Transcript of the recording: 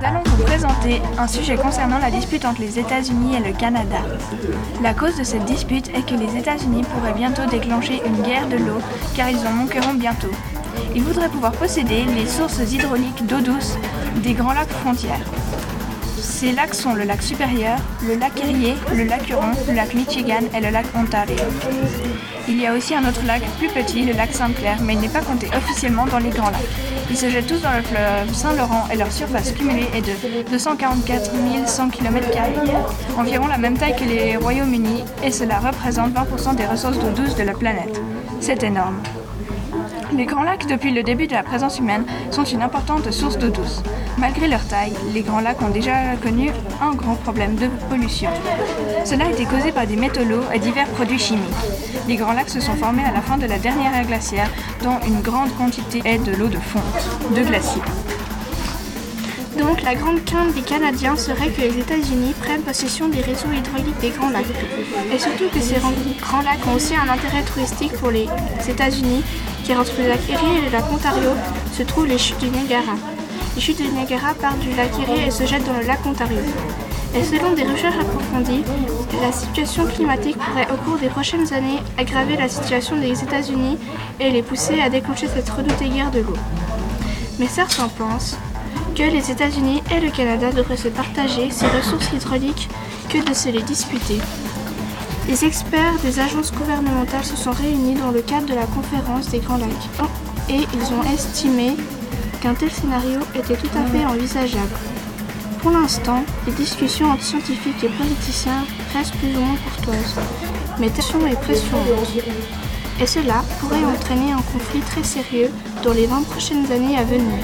Nous allons vous présenter un sujet concernant la dispute entre les États-Unis et le Canada. La cause de cette dispute est que les États-Unis pourraient bientôt déclencher une guerre de l'eau car ils en manqueront bientôt. Ils voudraient pouvoir posséder les sources hydrauliques d'eau douce des grands lacs frontières. Ces lacs sont le lac supérieur, le lac Erie, le lac Huron, le lac Michigan et le lac Ontario. Il y a aussi un autre lac plus petit, le lac Sainte-Claire, mais il n'est pas compté officiellement dans les grands lacs. Ils se jettent tous dans le fleuve Saint-Laurent et leur surface cumulée est de 244 100 km, environ la même taille que les Royaumes-Unis, et cela représente 20% des ressources d'eau douce de la planète. C'est énorme. Les grands lacs, depuis le début de la présence humaine, sont une importante source d'eau douce. Malgré leur taille, les grands lacs ont déjà connu un grand problème de pollution. Cela a été causé par des métaux lourds et divers produits chimiques. Les grands lacs se sont formés à la fin de la dernière ère glaciaire, dont une grande quantité est de l'eau de fonte, de glaciers. Donc la grande crainte des Canadiens serait que les États-Unis prennent possession des réseaux hydrauliques des Grands Lacs. Et surtout que ces grands lacs ont aussi un intérêt touristique pour les États-Unis, car entre le lac Erie et le lac Ontario se trouvent les chutes du Niagara. Les chutes du Niagara partent du lac Erie et se jettent dans le lac Ontario. Et selon des recherches approfondies, la situation climatique pourrait au cours des prochaines années aggraver la situation des États-Unis et les pousser à déclencher cette redoutée guerre de l'eau. Mais certains pensent que les États-Unis et le Canada devraient se partager ces ressources hydrauliques que de se les disputer. Les experts des agences gouvernementales se sont réunis dans le cadre de la conférence des Grands Lacs et ils ont estimé qu'un tel scénario était tout à fait envisageable. Pour l'instant, les discussions entre scientifiques et politiciens restent plus ou moins courtoises, mais tension et pression. Et cela pourrait entraîner un conflit très sérieux dans les 20 prochaines années à venir.